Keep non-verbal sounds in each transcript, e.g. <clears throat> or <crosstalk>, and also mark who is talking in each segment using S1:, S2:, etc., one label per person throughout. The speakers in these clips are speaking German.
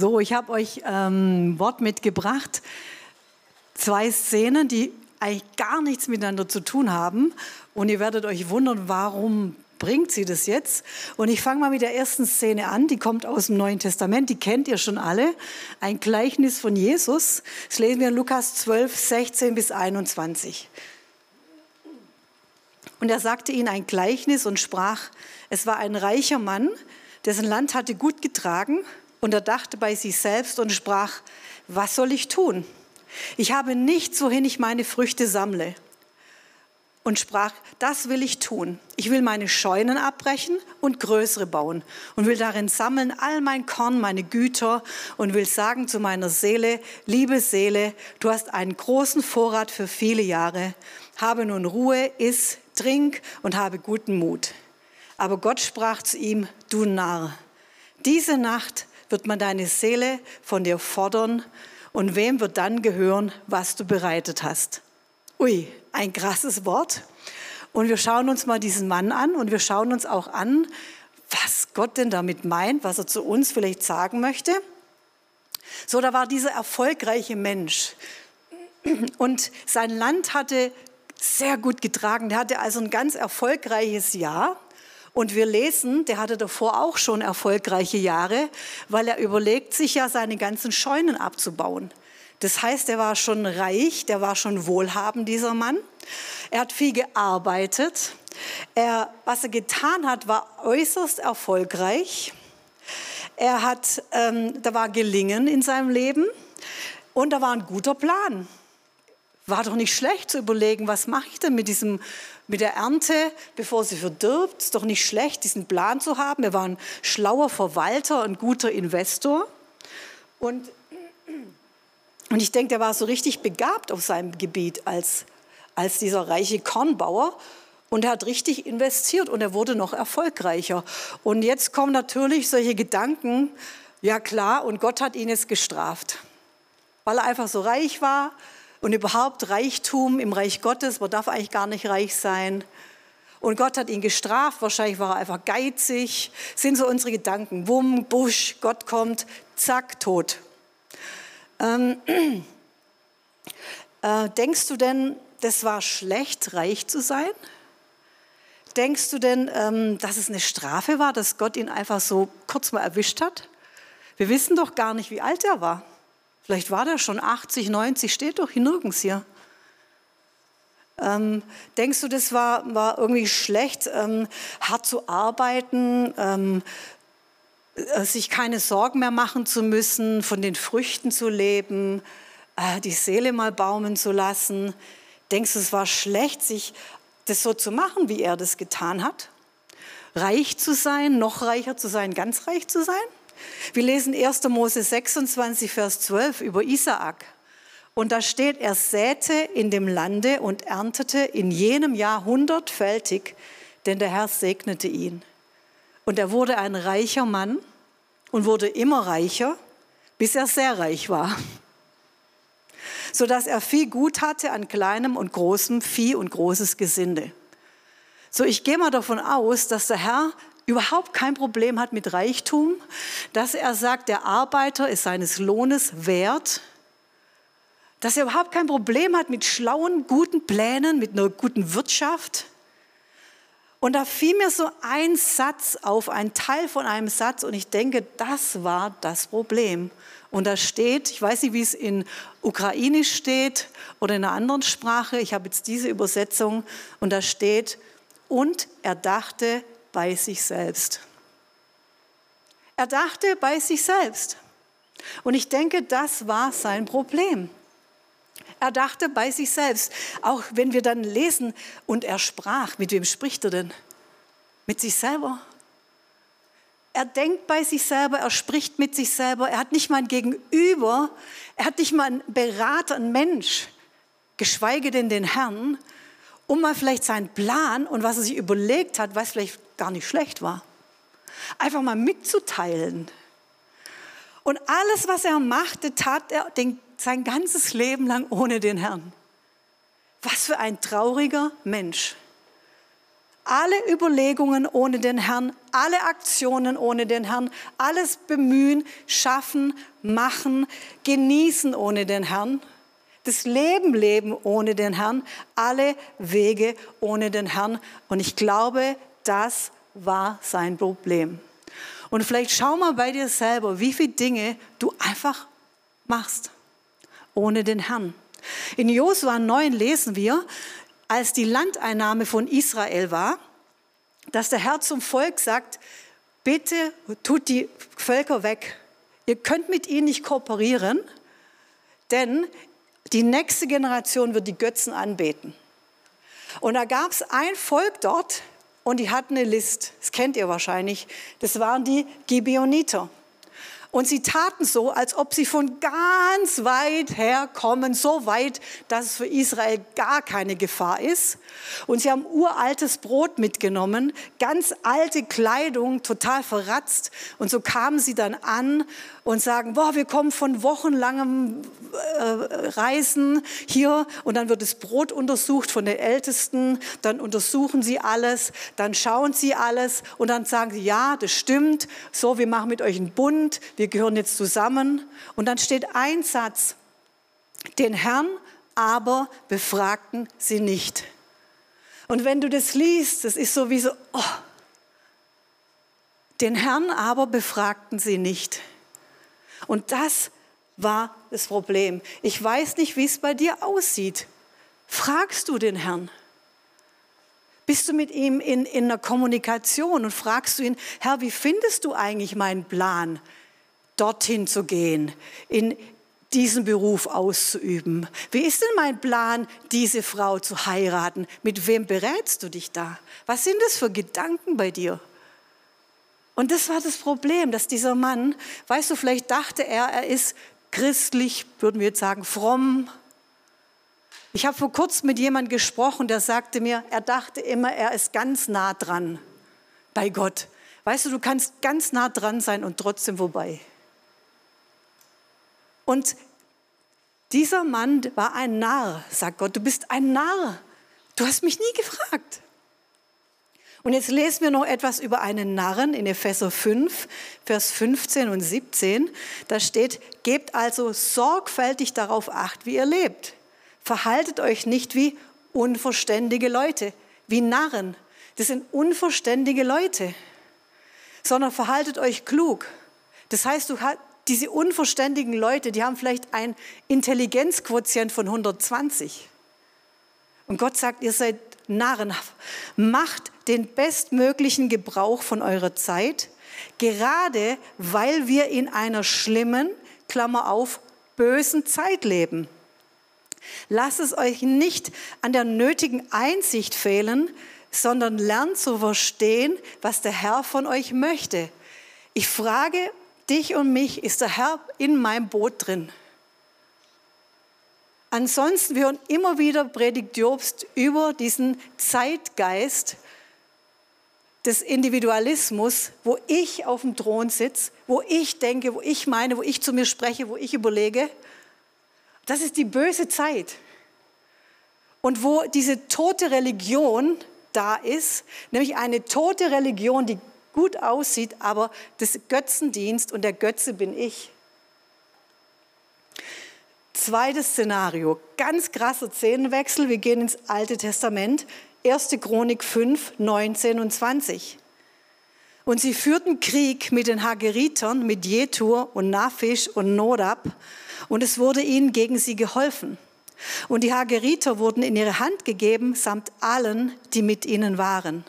S1: So, ich habe euch ähm, Wort mitgebracht. Zwei Szenen, die eigentlich gar nichts miteinander zu tun haben. Und ihr werdet euch wundern, warum bringt sie das jetzt? Und ich fange mal mit der ersten Szene an. Die kommt aus dem Neuen Testament. Die kennt ihr schon alle. Ein Gleichnis von Jesus. Das lesen wir in Lukas 12, 16 bis 21. Und er sagte ihnen ein Gleichnis und sprach, es war ein reicher Mann, dessen Land hatte gut getragen und er dachte bei sich selbst und sprach, was soll ich tun? Ich habe nichts, wohin ich meine Früchte sammle. Und sprach, das will ich tun. Ich will meine Scheunen abbrechen und größere bauen und will darin sammeln all mein Korn, meine Güter und will sagen zu meiner Seele, liebe Seele, du hast einen großen Vorrat für viele Jahre. Habe nun Ruhe, iss, trink und habe guten Mut. Aber Gott sprach zu ihm, du Narr, diese Nacht wird man deine Seele von dir fordern und wem wird dann gehören, was du bereitet hast? Ui, ein krasses Wort. Und wir schauen uns mal diesen Mann an und wir schauen uns auch an, was Gott denn damit meint, was er zu uns vielleicht sagen möchte. So, da war dieser erfolgreiche Mensch und sein Land hatte sehr gut getragen. Der hatte also ein ganz erfolgreiches Jahr. Und wir lesen, der hatte davor auch schon erfolgreiche Jahre, weil er überlegt sich ja, seine ganzen Scheunen abzubauen. Das heißt, er war schon reich, der war schon wohlhabend, dieser Mann. Er hat viel gearbeitet. Er, was er getan hat, war äußerst erfolgreich. Er hat, ähm, da war Gelingen in seinem Leben und da war ein guter Plan. War doch nicht schlecht zu überlegen, was mache ich denn mit diesem mit der Ernte, bevor sie verdirbt. Ist doch nicht schlecht, diesen Plan zu haben. Er war ein schlauer Verwalter, ein guter Investor. Und, und ich denke, er war so richtig begabt auf seinem Gebiet als, als dieser reiche Kornbauer. Und er hat richtig investiert und er wurde noch erfolgreicher. Und jetzt kommen natürlich solche Gedanken, ja klar, und Gott hat ihn jetzt gestraft, weil er einfach so reich war, und überhaupt Reichtum im Reich Gottes, man darf eigentlich gar nicht reich sein. Und Gott hat ihn gestraft, wahrscheinlich war er einfach geizig. Sind so unsere Gedanken. Wumm, Busch, Gott kommt, zack, tot. Ähm, <clears throat> äh, denkst du denn, das war schlecht, reich zu sein? Denkst du denn, ähm, dass es eine Strafe war, dass Gott ihn einfach so kurz mal erwischt hat? Wir wissen doch gar nicht, wie alt er war. Vielleicht war der schon 80, 90, steht doch hier nirgends hier. Ähm, denkst du, das war, war irgendwie schlecht, ähm, hart zu arbeiten, ähm, äh, sich keine Sorgen mehr machen zu müssen, von den Früchten zu leben, äh, die Seele mal baumen zu lassen? Denkst du, es war schlecht, sich das so zu machen, wie er das getan hat? Reich zu sein, noch reicher zu sein, ganz reich zu sein? Wir lesen 1. Mose 26, Vers 12 über Isaak. Und da steht, er säte in dem Lande und erntete in jenem Jahr hundertfältig, denn der Herr segnete ihn. Und er wurde ein reicher Mann und wurde immer reicher, bis er sehr reich war, sodass er viel Gut hatte an kleinem und großem Vieh und großes Gesinde. So, ich gehe mal davon aus, dass der Herr überhaupt kein Problem hat mit Reichtum, dass er sagt, der Arbeiter ist seines Lohnes wert, dass er überhaupt kein Problem hat mit schlauen, guten Plänen, mit einer guten Wirtschaft. Und da fiel mir so ein Satz auf, ein Teil von einem Satz, und ich denke, das war das Problem. Und da steht, ich weiß nicht, wie es in Ukrainisch steht oder in einer anderen Sprache, ich habe jetzt diese Übersetzung, und da steht, und er dachte, bei sich selbst. Er dachte bei sich selbst. Und ich denke, das war sein Problem. Er dachte bei sich selbst. Auch wenn wir dann lesen, und er sprach, mit wem spricht er denn? Mit sich selber. Er denkt bei sich selber, er spricht mit sich selber, er hat nicht mal ein Gegenüber, er hat nicht mal einen Berater, einen Mensch, geschweige denn den Herrn, um mal vielleicht seinen Plan und was er sich überlegt hat, was vielleicht gar nicht schlecht war, einfach mal mitzuteilen. Und alles, was er machte, tat er den, sein ganzes Leben lang ohne den Herrn. Was für ein trauriger Mensch. alle Überlegungen ohne den Herrn, alle Aktionen ohne den Herrn, alles bemühen, schaffen, machen, genießen ohne den Herrn, das Leben leben ohne den Herrn, alle Wege ohne den Herrn. Und ich glaube, das war sein Problem. Und vielleicht schau mal bei dir selber, wie viele Dinge du einfach machst ohne den Herrn. In Josua 9 lesen wir, als die Landeinnahme von Israel war, dass der Herr zum Volk sagt, bitte tut die Völker weg. Ihr könnt mit ihnen nicht kooperieren, denn die nächste Generation wird die Götzen anbeten. Und da gab es ein Volk dort und die hatten eine List. Das kennt ihr wahrscheinlich. Das waren die Gibeoniter. Und sie taten so, als ob sie von ganz weit her kommen, so weit, dass es für Israel gar keine Gefahr ist. Und sie haben uraltes Brot mitgenommen, ganz alte Kleidung, total verratzt. Und so kamen sie dann an und sagen, boah, wir kommen von wochenlangem äh, Reisen hier. Und dann wird das Brot untersucht von den Ältesten. Dann untersuchen sie alles, dann schauen sie alles und dann sagen sie, ja, das stimmt. So, wir machen mit euch einen Bund wir gehören jetzt zusammen. Und dann steht ein Satz, den Herrn aber befragten sie nicht. Und wenn du das liest, das ist so wie so, oh, den Herrn aber befragten sie nicht. Und das war das Problem. Ich weiß nicht, wie es bei dir aussieht. Fragst du den Herrn? Bist du mit ihm in, in einer Kommunikation und fragst du ihn, Herr, wie findest du eigentlich meinen Plan? dorthin zu gehen, in diesen Beruf auszuüben. Wie ist denn mein Plan, diese Frau zu heiraten? Mit wem berätst du dich da? Was sind das für Gedanken bei dir? Und das war das Problem, dass dieser Mann, weißt du, vielleicht dachte er, er ist christlich, würden wir jetzt sagen, fromm. Ich habe vor kurzem mit jemandem gesprochen, der sagte mir, er dachte immer, er ist ganz nah dran bei Gott. Weißt du, du kannst ganz nah dran sein und trotzdem vorbei. Und dieser Mann war ein Narr, sagt Gott, du bist ein Narr. Du hast mich nie gefragt. Und jetzt lesen wir noch etwas über einen Narren in Epheser 5, Vers 15 und 17. Da steht, gebt also sorgfältig darauf acht, wie ihr lebt. Verhaltet euch nicht wie unverständige Leute, wie Narren. Das sind unverständige Leute, sondern verhaltet euch klug. Das heißt, du diese unverständigen Leute, die haben vielleicht ein Intelligenzquotient von 120. Und Gott sagt, ihr seid Narren. Macht den bestmöglichen Gebrauch von eurer Zeit, gerade weil wir in einer schlimmen, Klammer auf, bösen Zeit leben. Lasst es euch nicht an der nötigen Einsicht fehlen, sondern lernt zu verstehen, was der Herr von euch möchte. Ich frage dich und mich ist der Herr in meinem Boot drin. Ansonsten, wir hören immer wieder Predigt Jobst über diesen Zeitgeist des Individualismus, wo ich auf dem Thron sitze, wo ich denke, wo ich meine, wo ich zu mir spreche, wo ich überlege. Das ist die böse Zeit. Und wo diese tote Religion da ist, nämlich eine tote Religion, die gut aussieht, aber das Götzendienst und der Götze bin ich. Zweites Szenario, ganz krasser Szenenwechsel. Wir gehen ins Alte Testament, 1. Chronik 5, 19 und 20. Und sie führten Krieg mit den Hageritern, mit Jetur und Naphish und Nodab, und es wurde ihnen gegen sie geholfen. Und die Hageriter wurden in ihre Hand gegeben, samt allen, die mit ihnen waren.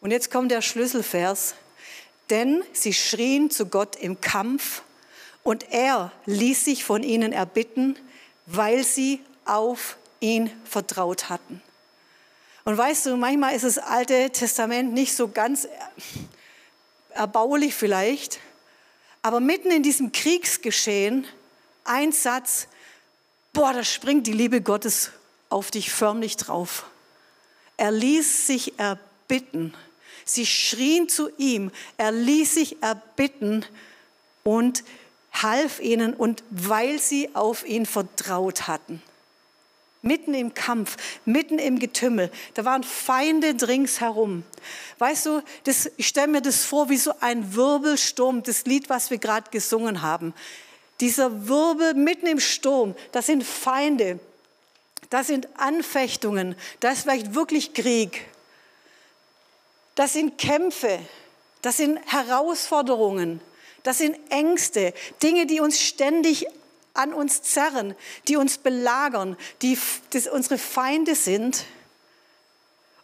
S1: Und jetzt kommt der Schlüsselvers. Denn sie schrien zu Gott im Kampf und er ließ sich von ihnen erbitten, weil sie auf ihn vertraut hatten. Und weißt du, manchmal ist das Alte Testament nicht so ganz erbaulich vielleicht, aber mitten in diesem Kriegsgeschehen ein Satz, boah, da springt die Liebe Gottes auf dich förmlich drauf. Er ließ sich erbitten Sie schrien zu ihm, er ließ sich erbitten und half ihnen und weil sie auf ihn vertraut hatten. mitten im Kampf, mitten im Getümmel. Da waren Feinde ringsherum. Weißt du, das, ich stelle mir das vor wie so ein Wirbelsturm, das Lied, was wir gerade gesungen haben. Dieser Wirbel mitten im Sturm, das sind Feinde, das sind Anfechtungen, das ist vielleicht wirklich Krieg. Das sind Kämpfe, das sind Herausforderungen, das sind Ängste, Dinge, die uns ständig an uns zerren, die uns belagern, die unsere Feinde sind.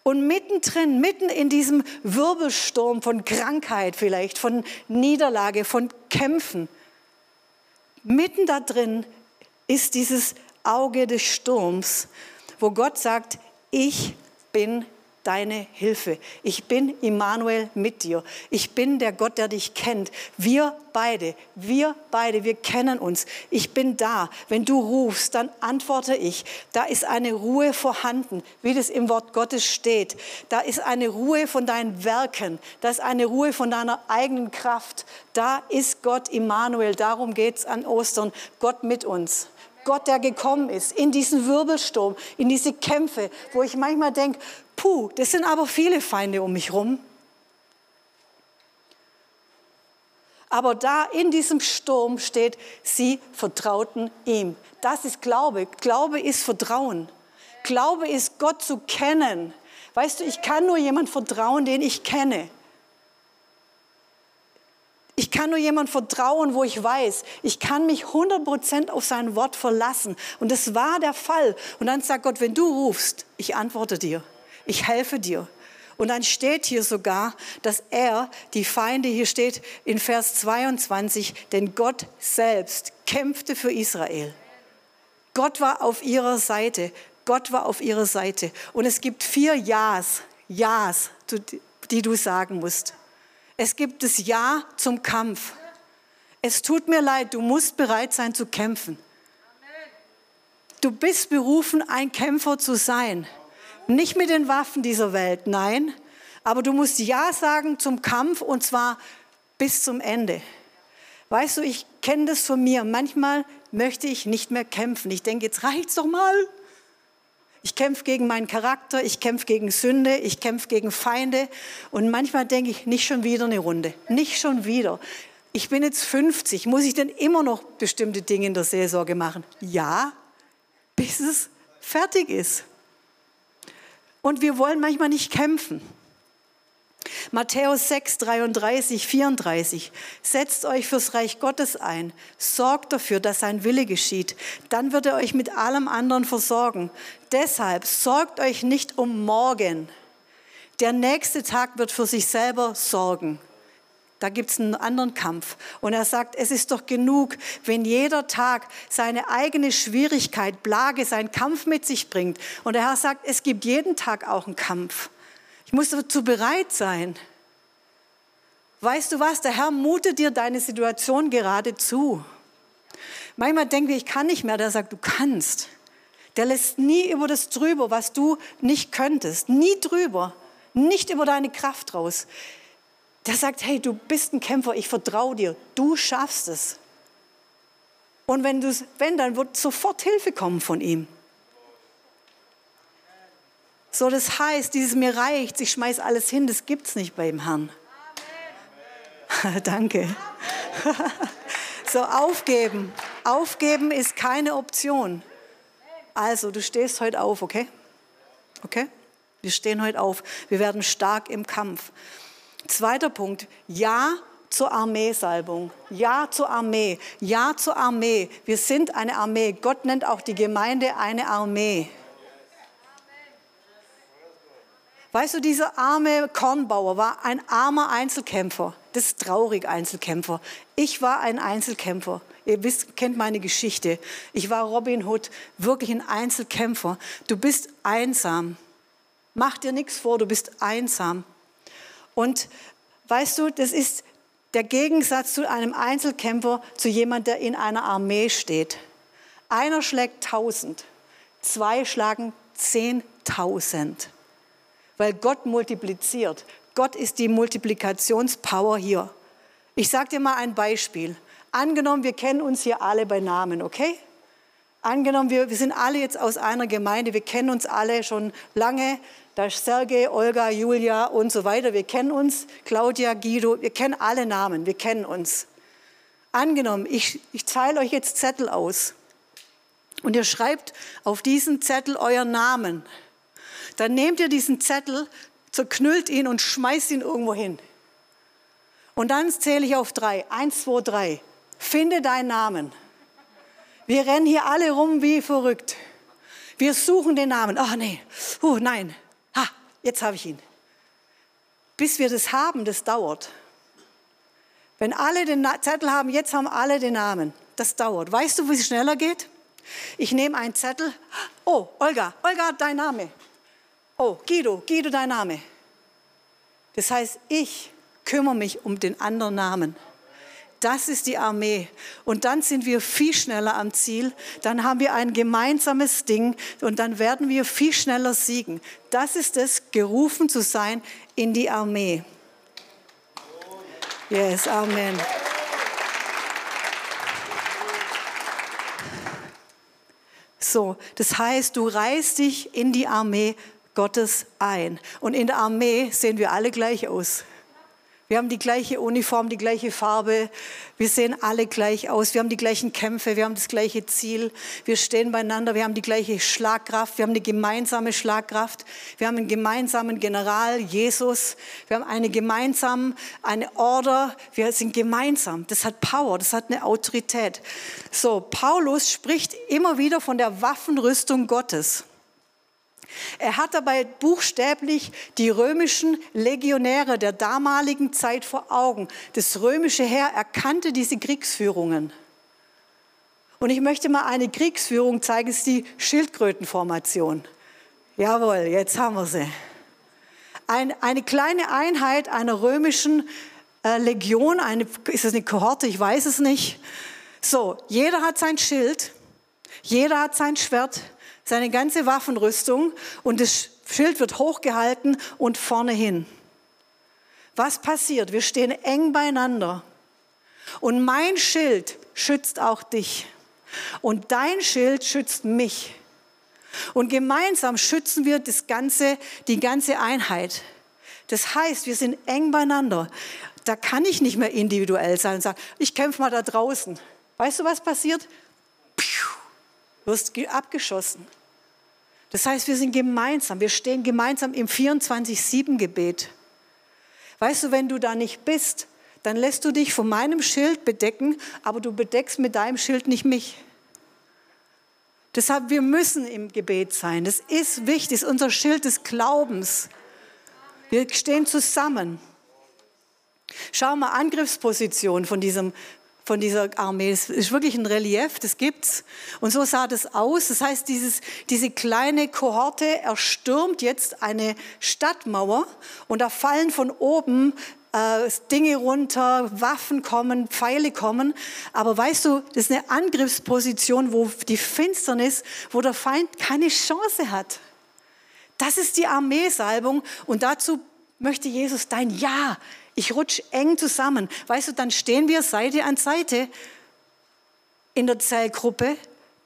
S1: Und mittendrin, mitten in diesem Wirbelsturm von Krankheit vielleicht, von Niederlage, von Kämpfen, mitten da drin ist dieses Auge des Sturms, wo Gott sagt, ich bin deine Hilfe. Ich bin Immanuel mit dir. Ich bin der Gott, der dich kennt. Wir beide, wir beide, wir kennen uns. Ich bin da. Wenn du rufst, dann antworte ich. Da ist eine Ruhe vorhanden, wie das im Wort Gottes steht. Da ist eine Ruhe von deinen Werken. Da ist eine Ruhe von deiner eigenen Kraft. Da ist Gott Immanuel. Darum geht es an Ostern. Gott mit uns. Gott, der gekommen ist, in diesen Wirbelsturm, in diese Kämpfe, wo ich manchmal denke, puh, das sind aber viele Feinde um mich rum. Aber da in diesem Sturm steht, sie vertrauten ihm. Das ist Glaube. Glaube ist Vertrauen. Glaube ist Gott zu kennen. Weißt du, ich kann nur jemand vertrauen, den ich kenne. Ich kann nur jemand vertrauen, wo ich weiß, ich kann mich 100% auf sein Wort verlassen. Und das war der Fall. Und dann sagt Gott, wenn du rufst, ich antworte dir, ich helfe dir. Und dann steht hier sogar, dass er, die Feinde, hier steht in Vers 22, denn Gott selbst kämpfte für Israel. Gott war auf ihrer Seite. Gott war auf ihrer Seite. Und es gibt vier Ja's, Ja's, die du sagen musst. Es gibt das Ja zum Kampf. Es tut mir leid, du musst bereit sein zu kämpfen. Du bist berufen, ein Kämpfer zu sein. Nicht mit den Waffen dieser Welt, nein. Aber du musst Ja sagen zum Kampf und zwar bis zum Ende. Weißt du, ich kenne das von mir. Manchmal möchte ich nicht mehr kämpfen. Ich denke, jetzt reicht's doch mal. Ich kämpfe gegen meinen Charakter, ich kämpfe gegen Sünde, ich kämpfe gegen Feinde und manchmal denke ich, nicht schon wieder eine Runde, nicht schon wieder. Ich bin jetzt 50, muss ich denn immer noch bestimmte Dinge in der Seelsorge machen? Ja, bis es fertig ist. Und wir wollen manchmal nicht kämpfen. Matthäus 6, 33, 34. Setzt euch fürs Reich Gottes ein. Sorgt dafür, dass sein Wille geschieht. Dann wird er euch mit allem anderen versorgen. Deshalb sorgt euch nicht um morgen. Der nächste Tag wird für sich selber sorgen. Da gibt es einen anderen Kampf. Und er sagt, es ist doch genug, wenn jeder Tag seine eigene Schwierigkeit, Plage, seinen Kampf mit sich bringt. Und der Herr sagt, es gibt jeden Tag auch einen Kampf. Ich muss dazu bereit sein. Weißt du was? Der Herr mutet dir deine Situation gerade zu. Manchmal denken wir, ich kann nicht mehr. Der sagt, du kannst. Der lässt nie über das drüber, was du nicht könntest. Nie drüber. Nicht über deine Kraft raus. Der sagt, hey, du bist ein Kämpfer, ich vertraue dir. Du schaffst es. Und wenn, du, wenn, dann wird sofort Hilfe kommen von ihm. So, das heißt, dieses mir reicht, ich schmeiß alles hin, das gibt's nicht beim Herrn. <laughs> Danke. <laughs> so, aufgeben. Aufgeben ist keine Option. Also, du stehst heute auf, okay? Okay? Wir stehen heute auf. Wir werden stark im Kampf. Zweiter Punkt. Ja zur Armeesalbung. Ja zur Armee. Ja zur Armee. Wir sind eine Armee. Gott nennt auch die Gemeinde eine Armee. Weißt du, dieser arme Kornbauer war ein armer Einzelkämpfer. Das ist traurig, Einzelkämpfer. Ich war ein Einzelkämpfer. Ihr wisst, kennt meine Geschichte. Ich war Robin Hood, wirklich ein Einzelkämpfer. Du bist einsam. Mach dir nichts vor, du bist einsam. Und weißt du, das ist der Gegensatz zu einem Einzelkämpfer, zu jemand, der in einer Armee steht. Einer schlägt tausend, zwei schlagen zehntausend weil Gott multipliziert. Gott ist die Multiplikationspower hier. Ich sage dir mal ein Beispiel. Angenommen, wir kennen uns hier alle bei Namen, okay? Angenommen, wir, wir sind alle jetzt aus einer Gemeinde, wir kennen uns alle schon lange. Da ist Sergej, Olga, Julia und so weiter. Wir kennen uns, Claudia, Guido, wir kennen alle Namen, wir kennen uns. Angenommen, ich, ich teile euch jetzt Zettel aus und ihr schreibt auf diesen Zettel euren Namen. Dann nehmt ihr diesen Zettel, zerknüllt ihn und schmeißt ihn irgendwo hin. Und dann zähle ich auf drei. Eins, zwei, drei. Finde deinen Namen. Wir rennen hier alle rum wie verrückt. Wir suchen den Namen. Ach nee, uh, nein. Ha, jetzt habe ich ihn. Bis wir das haben, das dauert. Wenn alle den Zettel haben, jetzt haben alle den Namen. Das dauert. Weißt du, wie es schneller geht? Ich nehme einen Zettel. Oh, Olga, Olga, dein Name. Oh, Guido, Guido, dein Name. Das heißt, ich kümmere mich um den anderen Namen. Das ist die Armee. Und dann sind wir viel schneller am Ziel. Dann haben wir ein gemeinsames Ding und dann werden wir viel schneller siegen. Das ist es, gerufen zu sein in die Armee. Yes, Amen. So, das heißt, du reißt dich in die Armee Gottes ein. Und in der Armee sehen wir alle gleich aus. Wir haben die gleiche Uniform, die gleiche Farbe. Wir sehen alle gleich aus. Wir haben die gleichen Kämpfe. Wir haben das gleiche Ziel. Wir stehen beieinander. Wir haben die gleiche Schlagkraft. Wir haben eine gemeinsame Schlagkraft. Wir haben einen gemeinsamen General, Jesus. Wir haben eine gemeinsame, eine Order. Wir sind gemeinsam. Das hat Power. Das hat eine Autorität. So, Paulus spricht immer wieder von der Waffenrüstung Gottes. Er hat dabei buchstäblich die römischen Legionäre der damaligen Zeit vor Augen. Das römische Heer erkannte diese Kriegsführungen. Und ich möchte mal eine Kriegsführung zeigen, es ist die Schildkrötenformation. Jawohl, jetzt haben wir sie. Ein, eine kleine Einheit einer römischen äh, Legion, eine, ist das eine Kohorte, ich weiß es nicht. So, jeder hat sein Schild, jeder hat sein Schwert, seine ganze Waffenrüstung und das Schild wird hochgehalten und vorne hin. Was passiert? Wir stehen eng beieinander. Und mein Schild schützt auch dich. Und dein Schild schützt mich. Und gemeinsam schützen wir das ganze, die ganze Einheit. Das heißt, wir sind eng beieinander. Da kann ich nicht mehr individuell sein und sagen, ich kämpfe mal da draußen. Weißt du, was passiert? Wirst abgeschossen. Das heißt, wir sind gemeinsam, wir stehen gemeinsam im 24-7-Gebet. Weißt du, wenn du da nicht bist, dann lässt du dich von meinem Schild bedecken, aber du bedeckst mit deinem Schild nicht mich. Deshalb, wir müssen im Gebet sein. Das ist wichtig, das ist unser Schild des Glaubens. Wir stehen zusammen. Schau mal Angriffsposition von diesem von dieser Armee. Es ist wirklich ein Relief, das gibt's. Und so sah das aus. Das heißt, dieses, diese kleine Kohorte erstürmt jetzt eine Stadtmauer und da fallen von oben äh, Dinge runter, Waffen kommen, Pfeile kommen. Aber weißt du, das ist eine Angriffsposition, wo die Finsternis, wo der Feind keine Chance hat. Das ist die Armeesalbung und dazu möchte Jesus dein Ja ich rutsche eng zusammen. Weißt du, dann stehen wir Seite an Seite in der Zellgruppe,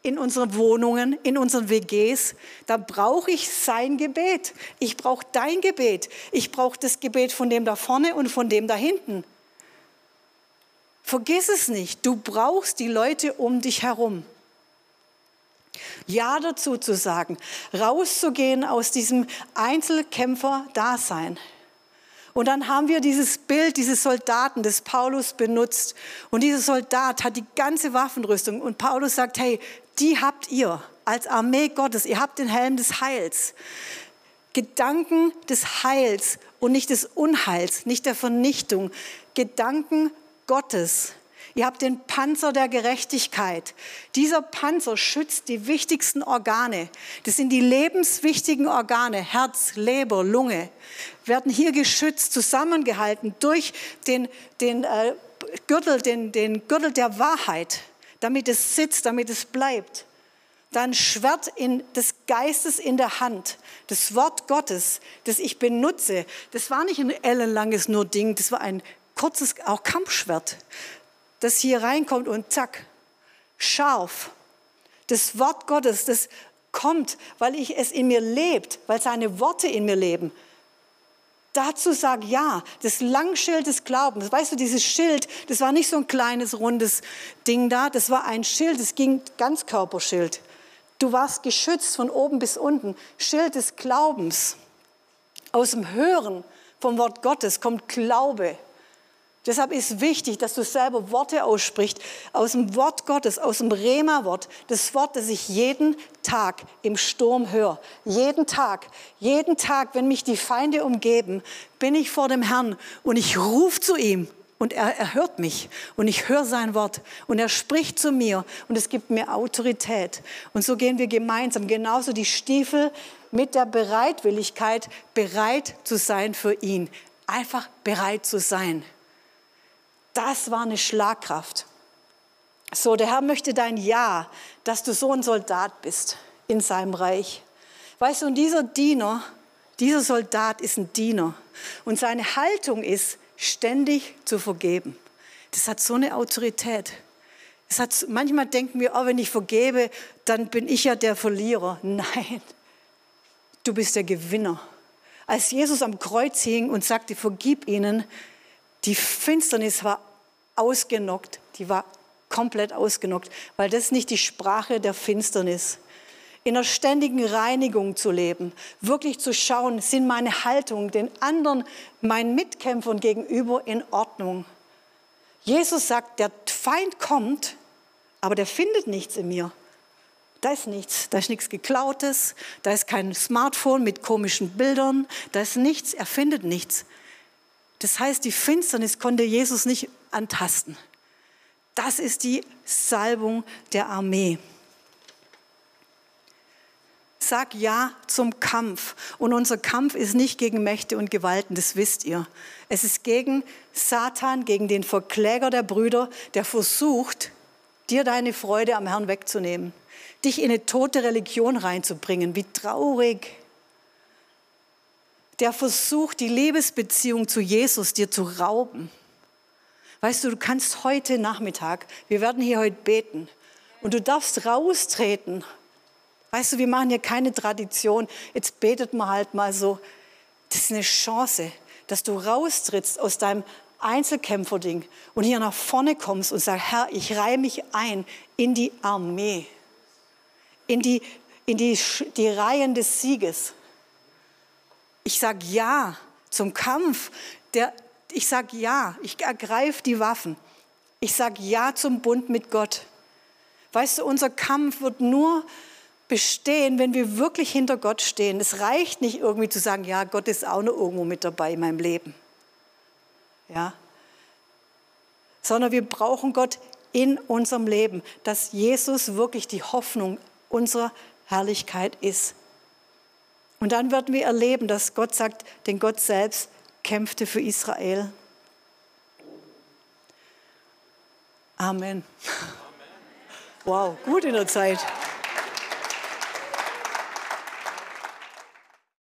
S1: in unseren Wohnungen, in unseren WGs. Da brauche ich sein Gebet. Ich brauche dein Gebet. Ich brauche das Gebet von dem da vorne und von dem da hinten. Vergiss es nicht. Du brauchst die Leute um dich herum. Ja dazu zu sagen, rauszugehen aus diesem Einzelkämpfer-Dasein. Und dann haben wir dieses Bild dieses Soldaten, das Paulus benutzt. Und dieser Soldat hat die ganze Waffenrüstung. Und Paulus sagt, hey, die habt ihr als Armee Gottes. Ihr habt den Helm des Heils. Gedanken des Heils und nicht des Unheils, nicht der Vernichtung. Gedanken Gottes. Ihr habt den Panzer der Gerechtigkeit. Dieser Panzer schützt die wichtigsten Organe. Das sind die lebenswichtigen Organe, Herz, Leber, Lunge, werden hier geschützt, zusammengehalten durch den, den äh, Gürtel, den, den Gürtel der Wahrheit, damit es sitzt, damit es bleibt dann Schwert in, des Geistes in der Hand, das Wort Gottes, das ich benutze. Das war nicht ein ellenlanges nur Ding, das war ein kurzes, auch Kampfschwert das hier reinkommt und zack, scharf. Das Wort Gottes, das kommt, weil ich es in mir lebt, weil seine Worte in mir leben. Dazu sag ja, das Langschild des Glaubens. Weißt du, dieses Schild, das war nicht so ein kleines, rundes Ding da, das war ein Schild, das ging ganz Körperschild. Du warst geschützt von oben bis unten. Schild des Glaubens. Aus dem Hören vom Wort Gottes kommt Glaube. Deshalb ist wichtig, dass du selber Worte aussprichst aus dem Wort Gottes, aus dem Rema-Wort, das Wort, das ich jeden Tag im Sturm höre. Jeden Tag, jeden Tag, wenn mich die Feinde umgeben, bin ich vor dem Herrn und ich rufe zu ihm und er, er hört mich und ich höre sein Wort und er spricht zu mir und es gibt mir Autorität. Und so gehen wir gemeinsam, genauso die Stiefel mit der Bereitwilligkeit, bereit zu sein für ihn. Einfach bereit zu sein. Das war eine Schlagkraft. So, der Herr möchte dein Ja, dass du so ein Soldat bist in seinem Reich. Weißt du, und dieser Diener, dieser Soldat ist ein Diener. Und seine Haltung ist, ständig zu vergeben. Das hat so eine Autorität. Das hat, manchmal denken wir, oh, wenn ich vergebe, dann bin ich ja der Verlierer. Nein, du bist der Gewinner. Als Jesus am Kreuz hing und sagte, vergib ihnen, die Finsternis war ausgenockt, die war komplett ausgenockt, weil das ist nicht die Sprache der Finsternis. In einer ständigen Reinigung zu leben, wirklich zu schauen, sind meine Haltungen den anderen, meinen Mitkämpfern gegenüber in Ordnung. Jesus sagt, der Feind kommt, aber der findet nichts in mir. Da ist nichts, da ist nichts geklautes, da ist kein Smartphone mit komischen Bildern, da ist nichts, er findet nichts. Das heißt, die Finsternis konnte Jesus nicht antasten. Das ist die Salbung der Armee. Sag Ja zum Kampf. Und unser Kampf ist nicht gegen Mächte und Gewalten, das wisst ihr. Es ist gegen Satan, gegen den Verkläger der Brüder, der versucht, dir deine Freude am Herrn wegzunehmen, dich in eine tote Religion reinzubringen. Wie traurig der versucht, die Liebesbeziehung zu Jesus dir zu rauben. Weißt du, du kannst heute Nachmittag, wir werden hier heute beten und du darfst raustreten. Weißt du, wir machen hier keine Tradition. Jetzt betet man halt mal so. Das ist eine Chance, dass du raustrittst aus deinem Einzelkämpferding und hier nach vorne kommst und sagst, Herr, ich reihe mich ein in die Armee, in die, in die, die Reihen des Sieges. Ich sage ja zum Kampf. Der, ich sage ja, ich ergreife die Waffen. Ich sage ja zum Bund mit Gott. Weißt du, unser Kampf wird nur bestehen, wenn wir wirklich hinter Gott stehen. Es reicht nicht irgendwie zu sagen, ja, Gott ist auch noch irgendwo mit dabei in meinem Leben. Ja. Sondern wir brauchen Gott in unserem Leben, dass Jesus wirklich die Hoffnung unserer Herrlichkeit ist. Und dann werden wir erleben, dass Gott sagt, denn Gott selbst kämpfte für Israel. Amen. Wow, gut in der Zeit.